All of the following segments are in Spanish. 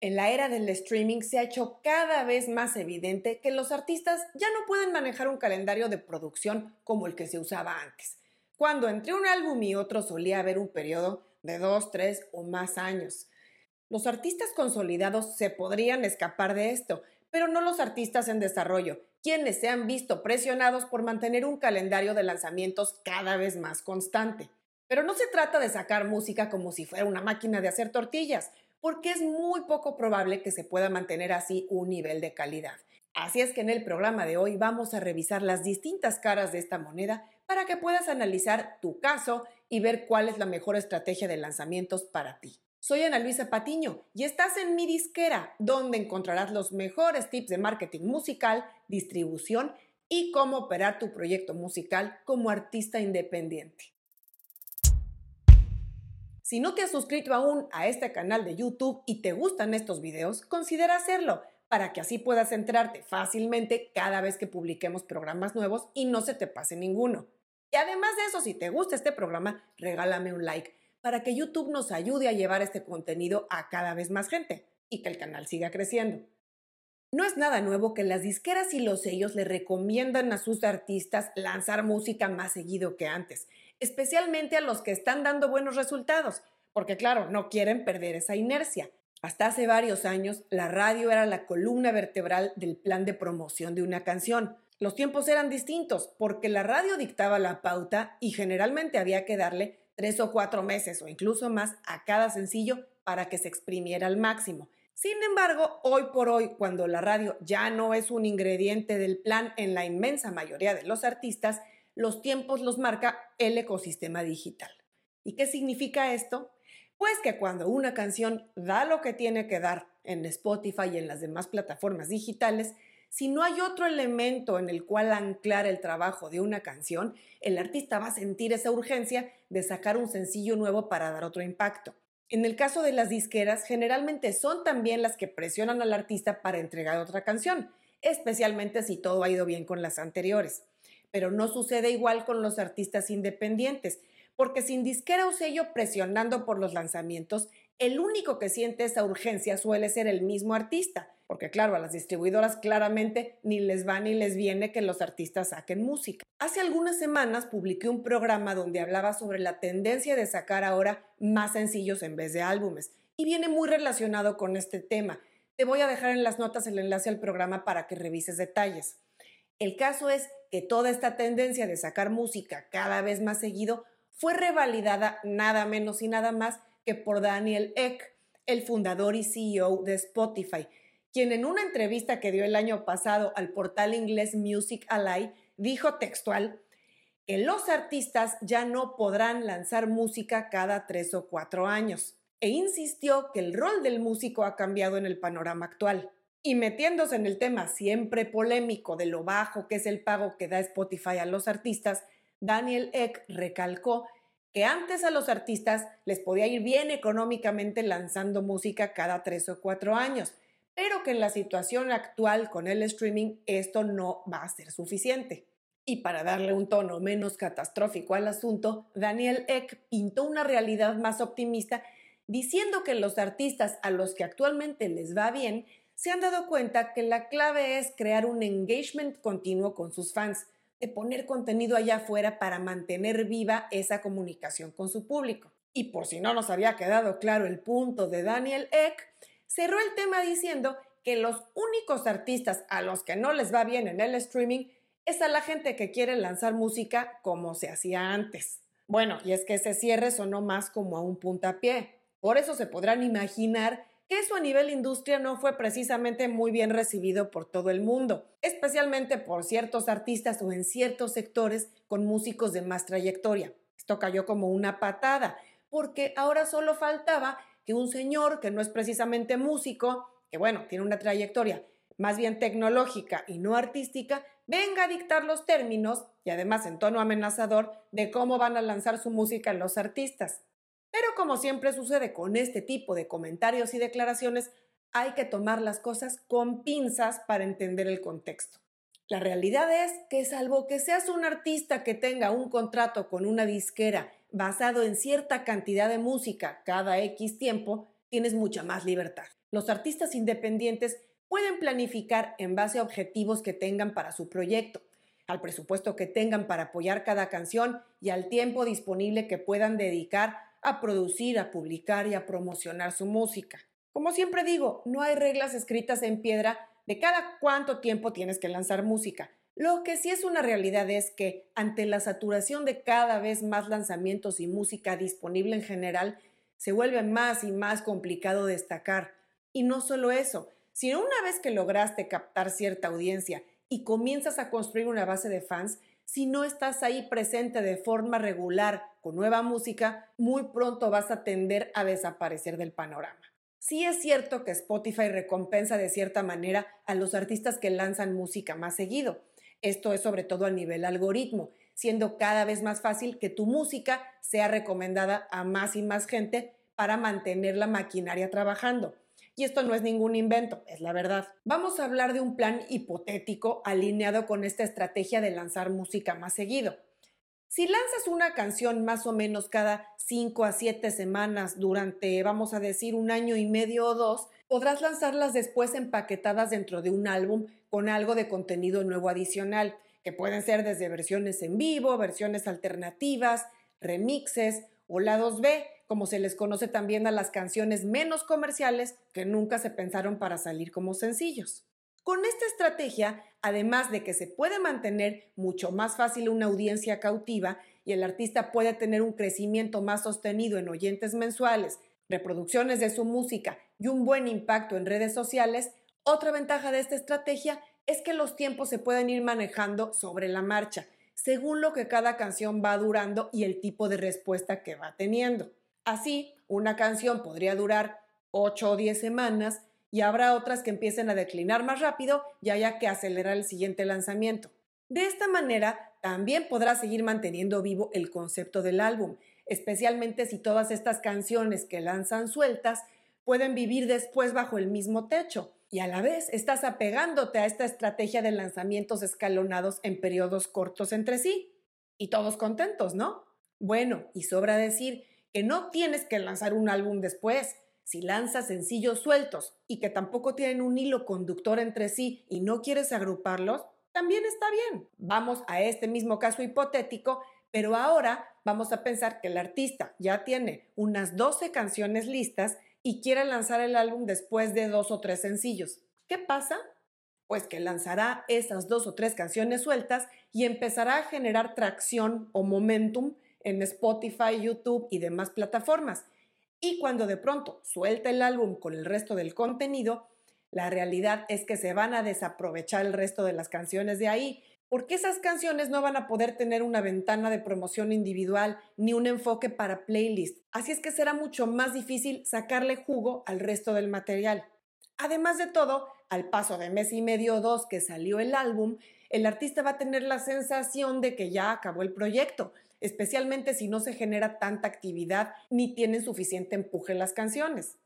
En la era del streaming se ha hecho cada vez más evidente que los artistas ya no pueden manejar un calendario de producción como el que se usaba antes, cuando entre un álbum y otro solía haber un periodo de dos, tres o más años. Los artistas consolidados se podrían escapar de esto, pero no los artistas en desarrollo, quienes se han visto presionados por mantener un calendario de lanzamientos cada vez más constante. Pero no se trata de sacar música como si fuera una máquina de hacer tortillas, porque es muy poco probable que se pueda mantener así un nivel de calidad. Así es que en el programa de hoy vamos a revisar las distintas caras de esta moneda para que puedas analizar tu caso y ver cuál es la mejor estrategia de lanzamientos para ti. Soy Ana Luisa Patiño y estás en mi disquera, donde encontrarás los mejores tips de marketing musical, distribución y cómo operar tu proyecto musical como artista independiente. Si no te has suscrito aún a este canal de YouTube y te gustan estos videos, considera hacerlo para que así puedas entrarte fácilmente cada vez que publiquemos programas nuevos y no se te pase ninguno. Y además de eso, si te gusta este programa, regálame un like para que YouTube nos ayude a llevar este contenido a cada vez más gente y que el canal siga creciendo. No es nada nuevo que las disqueras y los sellos le recomiendan a sus artistas lanzar música más seguido que antes especialmente a los que están dando buenos resultados, porque claro, no quieren perder esa inercia. Hasta hace varios años, la radio era la columna vertebral del plan de promoción de una canción. Los tiempos eran distintos porque la radio dictaba la pauta y generalmente había que darle tres o cuatro meses o incluso más a cada sencillo para que se exprimiera al máximo. Sin embargo, hoy por hoy, cuando la radio ya no es un ingrediente del plan en la inmensa mayoría de los artistas, los tiempos los marca el ecosistema digital. ¿Y qué significa esto? Pues que cuando una canción da lo que tiene que dar en Spotify y en las demás plataformas digitales, si no hay otro elemento en el cual anclar el trabajo de una canción, el artista va a sentir esa urgencia de sacar un sencillo nuevo para dar otro impacto. En el caso de las disqueras, generalmente son también las que presionan al artista para entregar otra canción, especialmente si todo ha ido bien con las anteriores pero no sucede igual con los artistas independientes, porque sin disquera o sello presionando por los lanzamientos, el único que siente esa urgencia suele ser el mismo artista, porque claro, a las distribuidoras claramente ni les va ni les viene que los artistas saquen música. Hace algunas semanas publiqué un programa donde hablaba sobre la tendencia de sacar ahora más sencillos en vez de álbumes, y viene muy relacionado con este tema. Te voy a dejar en las notas el enlace al programa para que revises detalles. El caso es que toda esta tendencia de sacar música cada vez más seguido fue revalidada nada menos y nada más que por Daniel Eck, el fundador y CEO de Spotify, quien en una entrevista que dio el año pasado al portal inglés Music Ally dijo textual que los artistas ya no podrán lanzar música cada tres o cuatro años e insistió que el rol del músico ha cambiado en el panorama actual. Y metiéndose en el tema siempre polémico de lo bajo que es el pago que da Spotify a los artistas, Daniel Eck recalcó que antes a los artistas les podía ir bien económicamente lanzando música cada tres o cuatro años, pero que en la situación actual con el streaming esto no va a ser suficiente. Y para darle un tono menos catastrófico al asunto, Daniel Eck pintó una realidad más optimista diciendo que los artistas a los que actualmente les va bien se han dado cuenta que la clave es crear un engagement continuo con sus fans, de poner contenido allá afuera para mantener viva esa comunicación con su público. Y por si no nos había quedado claro el punto de Daniel Eck, cerró el tema diciendo que los únicos artistas a los que no les va bien en el streaming es a la gente que quiere lanzar música como se hacía antes. Bueno, y es que ese cierre sonó más como a un puntapié. Por eso se podrán imaginar eso a nivel industria no fue precisamente muy bien recibido por todo el mundo, especialmente por ciertos artistas o en ciertos sectores con músicos de más trayectoria. Esto cayó como una patada, porque ahora solo faltaba que un señor que no es precisamente músico, que bueno, tiene una trayectoria más bien tecnológica y no artística, venga a dictar los términos, y además en tono amenazador, de cómo van a lanzar su música los artistas. Pero como siempre sucede con este tipo de comentarios y declaraciones, hay que tomar las cosas con pinzas para entender el contexto. La realidad es que salvo que seas un artista que tenga un contrato con una disquera basado en cierta cantidad de música cada X tiempo, tienes mucha más libertad. Los artistas independientes pueden planificar en base a objetivos que tengan para su proyecto, al presupuesto que tengan para apoyar cada canción y al tiempo disponible que puedan dedicar a producir, a publicar y a promocionar su música. Como siempre digo, no hay reglas escritas en piedra de cada cuánto tiempo tienes que lanzar música. Lo que sí es una realidad es que ante la saturación de cada vez más lanzamientos y música disponible en general, se vuelve más y más complicado destacar. Y no solo eso, sino una vez que lograste captar cierta audiencia y comienzas a construir una base de fans, si no estás ahí presente de forma regular con nueva música, muy pronto vas a tender a desaparecer del panorama. Sí es cierto que Spotify recompensa de cierta manera a los artistas que lanzan música más seguido. Esto es sobre todo a nivel algoritmo, siendo cada vez más fácil que tu música sea recomendada a más y más gente para mantener la maquinaria trabajando. Y esto no es ningún invento, es la verdad. Vamos a hablar de un plan hipotético alineado con esta estrategia de lanzar música más seguido. Si lanzas una canción más o menos cada 5 a 7 semanas durante, vamos a decir, un año y medio o dos, podrás lanzarlas después empaquetadas dentro de un álbum con algo de contenido nuevo adicional, que pueden ser desde versiones en vivo, versiones alternativas, remixes o lados B, como se les conoce también a las canciones menos comerciales que nunca se pensaron para salir como sencillos. Con esta estrategia, además de que se puede mantener mucho más fácil una audiencia cautiva y el artista puede tener un crecimiento más sostenido en oyentes mensuales, reproducciones de su música y un buen impacto en redes sociales, otra ventaja de esta estrategia es que los tiempos se pueden ir manejando sobre la marcha, según lo que cada canción va durando y el tipo de respuesta que va teniendo. Así, una canción podría durar 8 o 10 semanas y habrá otras que empiecen a declinar más rápido y haya que acelerar el siguiente lanzamiento. De esta manera, también podrá seguir manteniendo vivo el concepto del álbum, especialmente si todas estas canciones que lanzan sueltas pueden vivir después bajo el mismo techo y a la vez estás apegándote a esta estrategia de lanzamientos escalonados en periodos cortos entre sí. Y todos contentos, ¿no? Bueno, y sobra decir que no tienes que lanzar un álbum después. Si lanzas sencillos sueltos y que tampoco tienen un hilo conductor entre sí y no quieres agruparlos, también está bien. Vamos a este mismo caso hipotético, pero ahora vamos a pensar que el artista ya tiene unas 12 canciones listas y quiere lanzar el álbum después de dos o tres sencillos. ¿Qué pasa? Pues que lanzará esas dos o tres canciones sueltas y empezará a generar tracción o momentum en Spotify, YouTube y demás plataformas. Y cuando de pronto suelta el álbum con el resto del contenido, la realidad es que se van a desaprovechar el resto de las canciones de ahí, porque esas canciones no van a poder tener una ventana de promoción individual ni un enfoque para playlist. Así es que será mucho más difícil sacarle jugo al resto del material. Además de todo, al paso de mes y medio o dos que salió el álbum, el artista va a tener la sensación de que ya acabó el proyecto, especialmente si no se genera tanta actividad ni tienen suficiente empuje las canciones.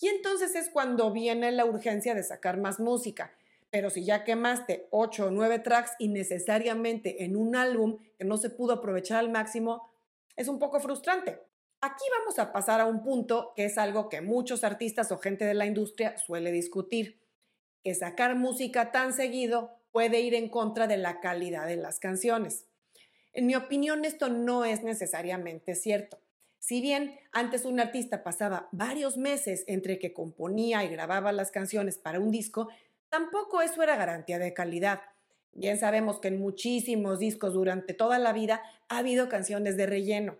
Y entonces es cuando viene la urgencia de sacar más música. Pero si ya quemaste 8 o 9 tracks innecesariamente en un álbum que no se pudo aprovechar al máximo, es un poco frustrante. Aquí vamos a pasar a un punto que es algo que muchos artistas o gente de la industria suele discutir, que sacar música tan seguido puede ir en contra de la calidad de las canciones. En mi opinión, esto no es necesariamente cierto. Si bien antes un artista pasaba varios meses entre que componía y grababa las canciones para un disco, tampoco eso era garantía de calidad. Bien sabemos que en muchísimos discos durante toda la vida ha habido canciones de relleno.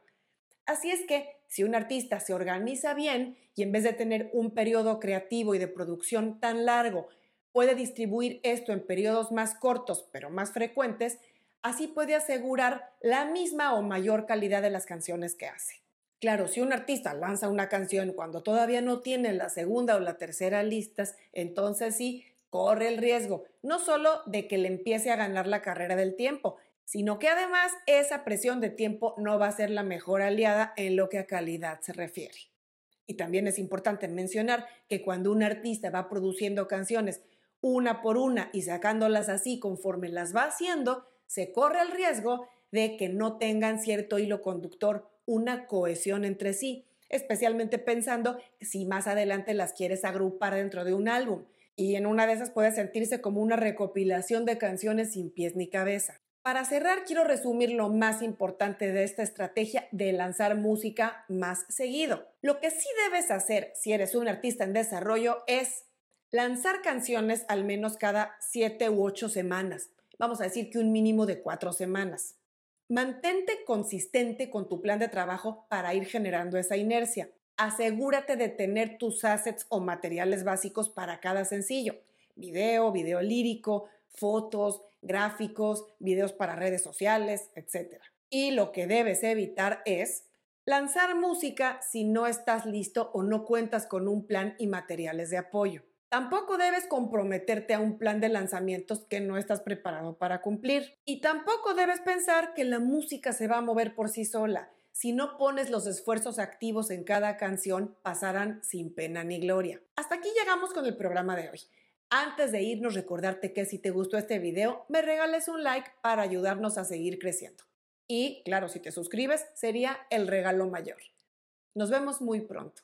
Así es que si un artista se organiza bien y en vez de tener un periodo creativo y de producción tan largo, puede distribuir esto en periodos más cortos pero más frecuentes, Así puede asegurar la misma o mayor calidad de las canciones que hace. Claro, si un artista lanza una canción cuando todavía no tiene la segunda o la tercera listas, entonces sí, corre el riesgo, no solo de que le empiece a ganar la carrera del tiempo, sino que además esa presión de tiempo no va a ser la mejor aliada en lo que a calidad se refiere. Y también es importante mencionar que cuando un artista va produciendo canciones una por una y sacándolas así conforme las va haciendo, se corre el riesgo de que no tengan cierto hilo conductor, una cohesión entre sí. especialmente pensando si más adelante las quieres agrupar dentro de un álbum. Y en una de esas puede sentirse como una recopilación de canciones sin pies ni cabeza. Para cerrar, quiero resumir lo más importante de esta estrategia de lanzar música más seguido. Lo que sí debes hacer si eres un artista en desarrollo es lanzar canciones al menos cada 7 u 8 semanas. Vamos a decir que un mínimo de 4 semanas. Mantente consistente con tu plan de trabajo para ir generando esa inercia. Asegúrate de tener tus assets o materiales básicos para cada sencillo. Video, video lírico, fotos, gráficos, videos para redes sociales, etc. Y lo que debes evitar es lanzar música si no estás listo o no cuentas con un plan y materiales de apoyo. Tampoco debes comprometerte a un plan de lanzamientos que no estás preparado para cumplir. Y tampoco debes pensar que la música se va a mover por sí sola. Si no pones los esfuerzos activos en cada canción, pasarán sin pena ni gloria. Hasta aquí llegamos con el programa de hoy. Antes de irnos, recordarte que si te gustó este video, me regales un like para ayudarnos a seguir creciendo. Y claro, si te suscribes, sería el regalo mayor. Nos vemos muy pronto.